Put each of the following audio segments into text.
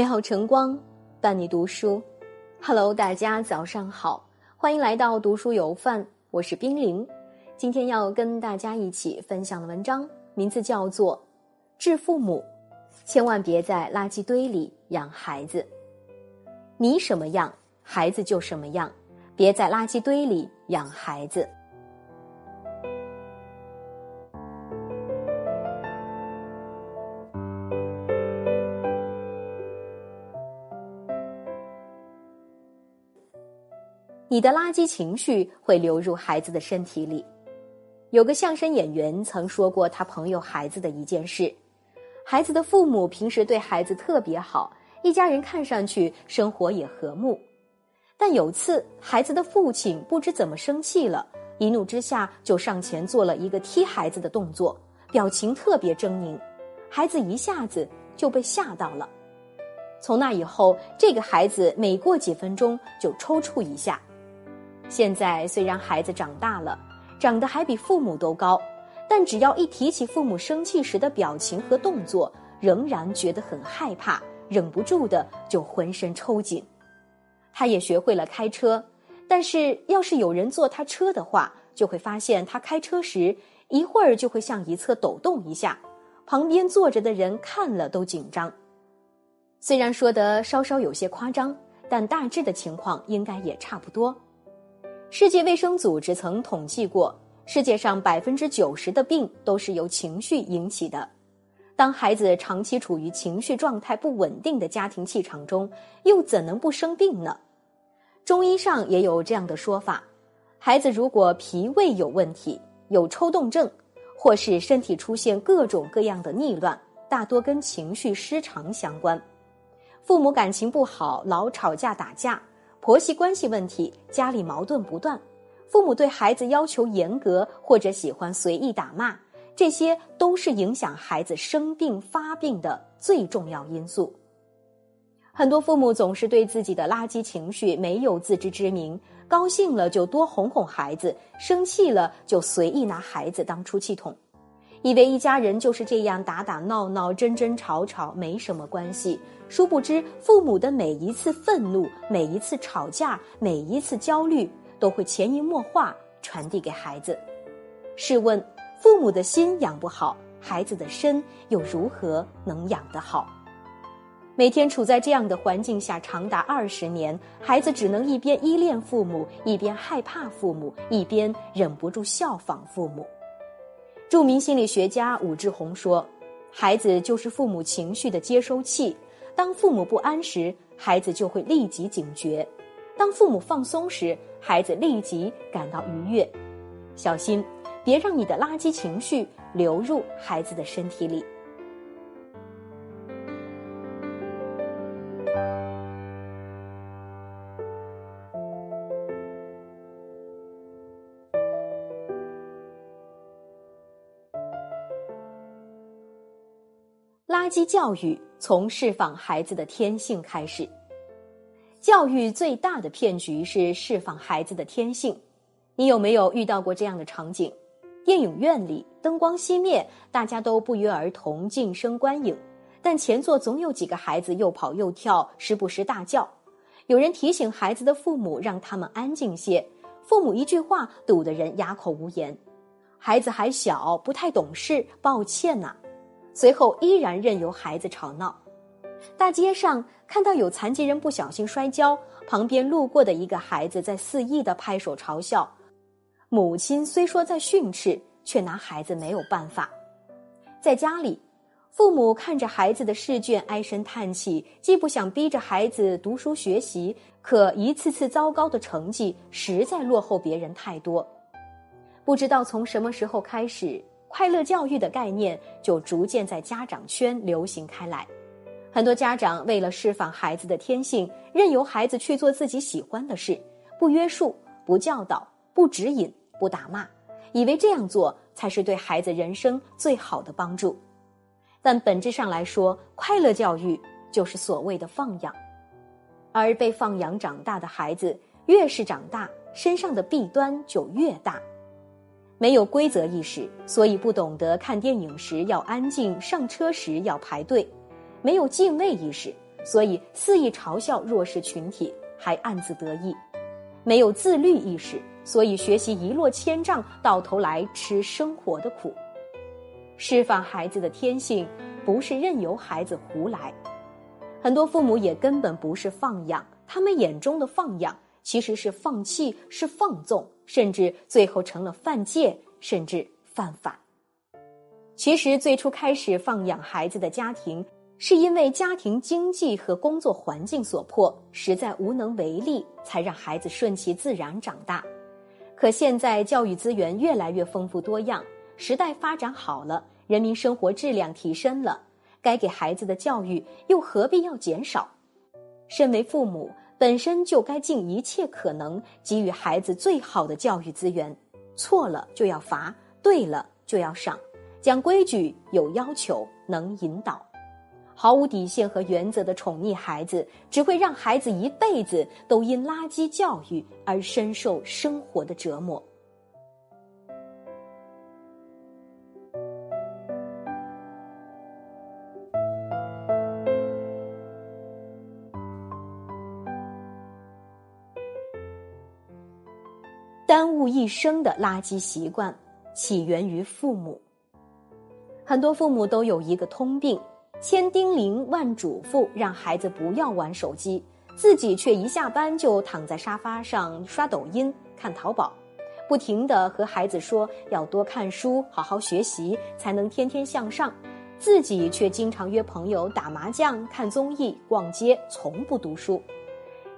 美好晨光伴你读书，Hello，大家早上好，欢迎来到读书有范，我是冰凌。今天要跟大家一起分享的文章名字叫做《致父母》，千万别在垃圾堆里养孩子。你什么样，孩子就什么样，别在垃圾堆里养孩子。你的垃圾情绪会流入孩子的身体里。有个相声演员曾说过他朋友孩子的一件事：孩子的父母平时对孩子特别好，一家人看上去生活也和睦。但有次孩子的父亲不知怎么生气了，一怒之下就上前做了一个踢孩子的动作，表情特别狰狞。孩子一下子就被吓到了。从那以后，这个孩子每过几分钟就抽搐一下。现在虽然孩子长大了，长得还比父母都高，但只要一提起父母生气时的表情和动作，仍然觉得很害怕，忍不住的就浑身抽紧。他也学会了开车，但是要是有人坐他车的话，就会发现他开车时一会儿就会向一侧抖动一下，旁边坐着的人看了都紧张。虽然说的稍稍有些夸张，但大致的情况应该也差不多。世界卫生组织曾统计过，世界上百分之九十的病都是由情绪引起的。当孩子长期处于情绪状态不稳定的家庭气场中，又怎能不生病呢？中医上也有这样的说法：孩子如果脾胃有问题，有抽动症，或是身体出现各种各样的逆乱，大多跟情绪失常相关。父母感情不好，老吵架打架。婆媳关系问题，家里矛盾不断，父母对孩子要求严格，或者喜欢随意打骂，这些都是影响孩子生病发病的最重要因素。很多父母总是对自己的垃圾情绪没有自知之明，高兴了就多哄哄孩子，生气了就随意拿孩子当出气筒。以为一家人就是这样打打闹闹、争争吵吵没什么关系，殊不知父母的每一次愤怒、每一次吵架、每一次焦虑，都会潜移默化传递给孩子。试问，父母的心养不好，孩子的身又如何能养得好？每天处在这样的环境下长达二十年，孩子只能一边依恋父母，一边害怕父母，一边忍不住效仿父母。著名心理学家武志红说：“孩子就是父母情绪的接收器。当父母不安时，孩子就会立即警觉；当父母放松时，孩子立即感到愉悦。小心，别让你的垃圾情绪流入孩子的身体里。”垃圾教育从释放孩子的天性开始。教育最大的骗局是释放孩子的天性。你有没有遇到过这样的场景？电影院里灯光熄灭，大家都不约而同静声观影，但前座总有几个孩子又跑又跳，时不时大叫。有人提醒孩子的父母，让他们安静些。父母一句话堵得人哑口无言。孩子还小，不太懂事，抱歉呐。随后依然任由孩子吵闹，大街上看到有残疾人不小心摔跤，旁边路过的一个孩子在肆意的拍手嘲笑，母亲虽说在训斥，却拿孩子没有办法。在家里，父母看着孩子的试卷唉声叹气，既不想逼着孩子读书学习，可一次次糟糕的成绩实在落后别人太多。不知道从什么时候开始。快乐教育的概念就逐渐在家长圈流行开来，很多家长为了释放孩子的天性，任由孩子去做自己喜欢的事，不约束、不教导、不指引、不打骂，以为这样做才是对孩子人生最好的帮助。但本质上来说，快乐教育就是所谓的放养，而被放养长大的孩子，越是长大，身上的弊端就越大。没有规则意识，所以不懂得看电影时要安静，上车时要排队；没有敬畏意识，所以肆意嘲笑弱势群体，还暗自得意；没有自律意识，所以学习一落千丈，到头来吃生活的苦。释放孩子的天性，不是任由孩子胡来。很多父母也根本不是放养，他们眼中的放养其实是放弃，是放纵，甚至最后成了犯戒，甚至犯法。其实最初开始放养孩子的家庭，是因为家庭经济和工作环境所迫，实在无能为力，才让孩子顺其自然长大。可现在教育资源越来越丰富多样，时代发展好了，人民生活质量提升了。该给孩子的教育又何必要减少？身为父母，本身就该尽一切可能给予孩子最好的教育资源。错了就要罚，对了就要赏，讲规矩、有要求、能引导。毫无底线和原则的宠溺孩子，只会让孩子一辈子都因垃圾教育而深受生活的折磨。误一生的垃圾习惯，起源于父母。很多父母都有一个通病，千叮咛万嘱咐，让孩子不要玩手机，自己却一下班就躺在沙发上刷抖音、看淘宝，不停的和孩子说要多看书、好好学习，才能天天向上，自己却经常约朋友打麻将、看综艺、逛街，从不读书，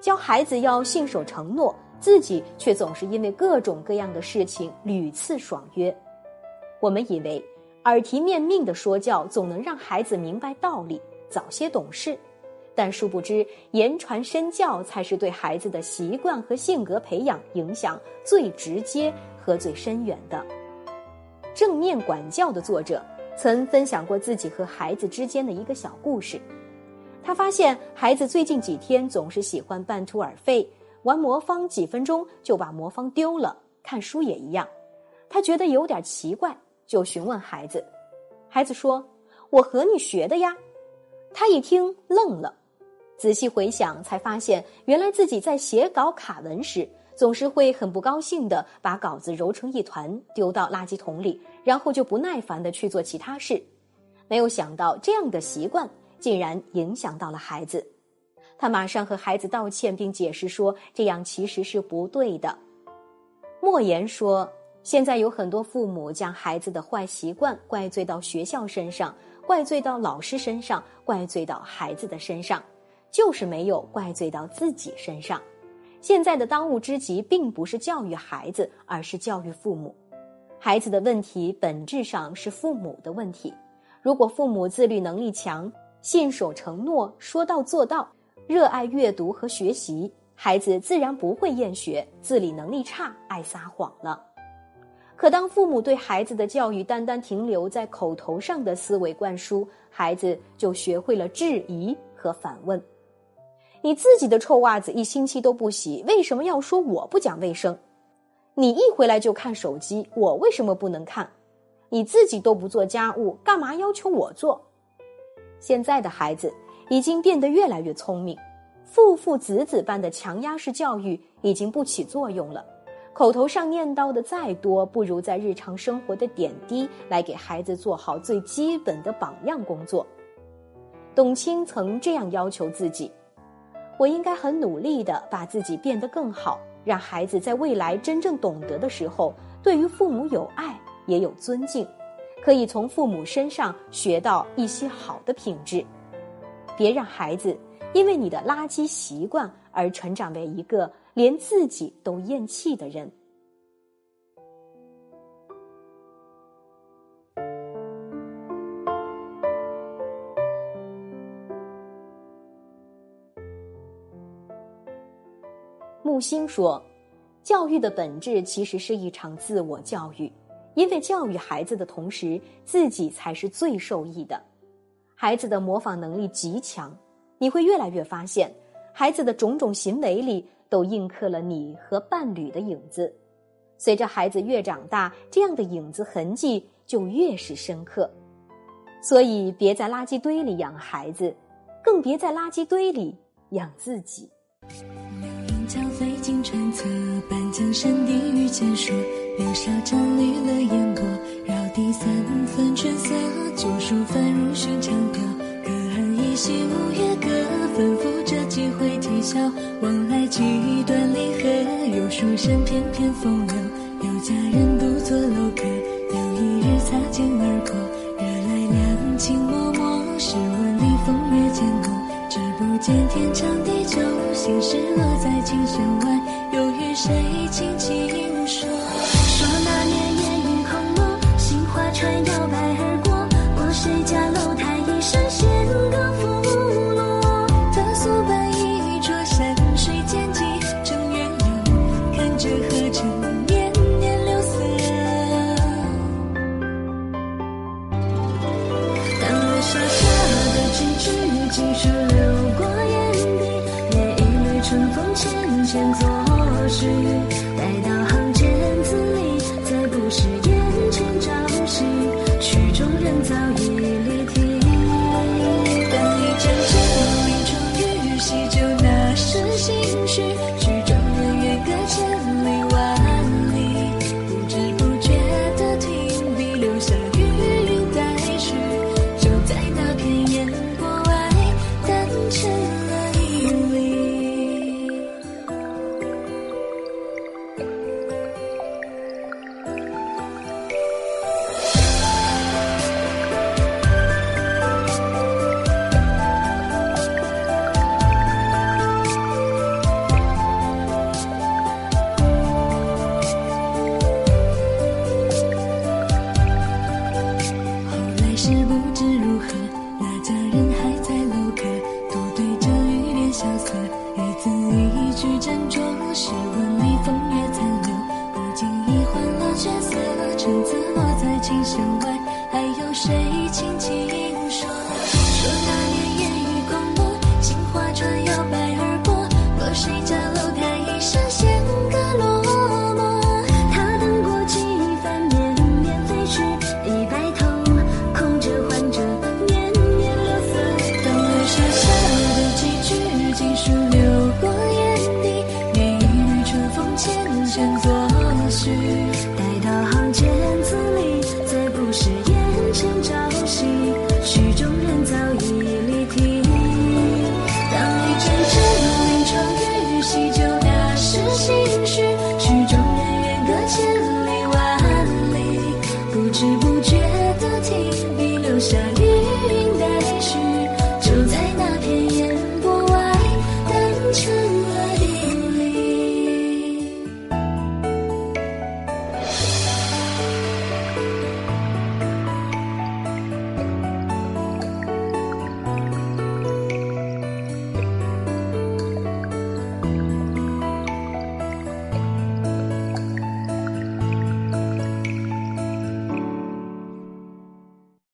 教孩子要信守承诺。自己却总是因为各种各样的事情屡次爽约。我们以为耳提面命的说教总能让孩子明白道理，早些懂事，但殊不知言传身教才是对孩子的习惯和性格培养影响最直接和最深远的。正面管教的作者曾分享过自己和孩子之间的一个小故事。他发现孩子最近几天总是喜欢半途而废。玩魔方几分钟就把魔方丢了，看书也一样。他觉得有点奇怪，就询问孩子。孩子说：“我和你学的呀。”他一听愣了，仔细回想才发现，原来自己在写稿卡文时，总是会很不高兴的把稿子揉成一团丢到垃圾桶里，然后就不耐烦的去做其他事。没有想到这样的习惯竟然影响到了孩子。他马上和孩子道歉，并解释说这样其实是不对的。莫言说，现在有很多父母将孩子的坏习惯怪罪到学校身上，怪罪到老师身上，怪罪到孩子的身上，就是没有怪罪到自己身上。现在的当务之急并不是教育孩子，而是教育父母。孩子的问题本质上是父母的问题。如果父母自律能力强，信守承诺，说到做到。热爱阅读和学习，孩子自然不会厌学；自理能力差，爱撒谎了。可当父母对孩子的教育单单停留在口头上的思维灌输，孩子就学会了质疑和反问：“你自己的臭袜子一星期都不洗，为什么要说我不讲卫生？你一回来就看手机，我为什么不能看？你自己都不做家务，干嘛要求我做？”现在的孩子。已经变得越来越聪明，父父子子般的强压式教育已经不起作用了。口头上念叨的再多，不如在日常生活的点滴来给孩子做好最基本的榜样工作。董卿曾这样要求自己：“我应该很努力的把自己变得更好，让孩子在未来真正懂得的时候，对于父母有爱也有尊敬，可以从父母身上学到一些好的品质。”别让孩子因为你的垃圾习惯而成长为一个连自己都厌弃的人。木星说：“教育的本质其实是一场自我教育，因为教育孩子的同时，自己才是最受益的。”孩子的模仿能力极强，你会越来越发现，孩子的种种行为里都印刻了你和伴侣的影子。随着孩子越长大，这样的影子痕迹就越是深刻。所以，别在垃圾堆里养孩子，更别在垃圾堆里养自己。流云桥飞经川侧，半江山地遇见说，柳梢沾绿了烟波，第三分春色，旧书翻入寻常调。隔岸依稀五月歌，吩咐着几回啼笑。往来几段离合，有书生翩翩风流，有佳人独坐楼阁。有一日擦肩而过，惹来两情脉脉。试问里风月渐浓，只不见天长地久。心事落在琴弦外，又与谁轻轻心琴弦外，还有谁轻轻说？说那年烟雨空蒙，杏花船摇摆而过，过谁家楼台一声弦歌落寞。他等过几番绵绵飞去，一白头，空折换着年年柳色。当月沙沙的几句尽数流过眼底，念一缕春风浅浅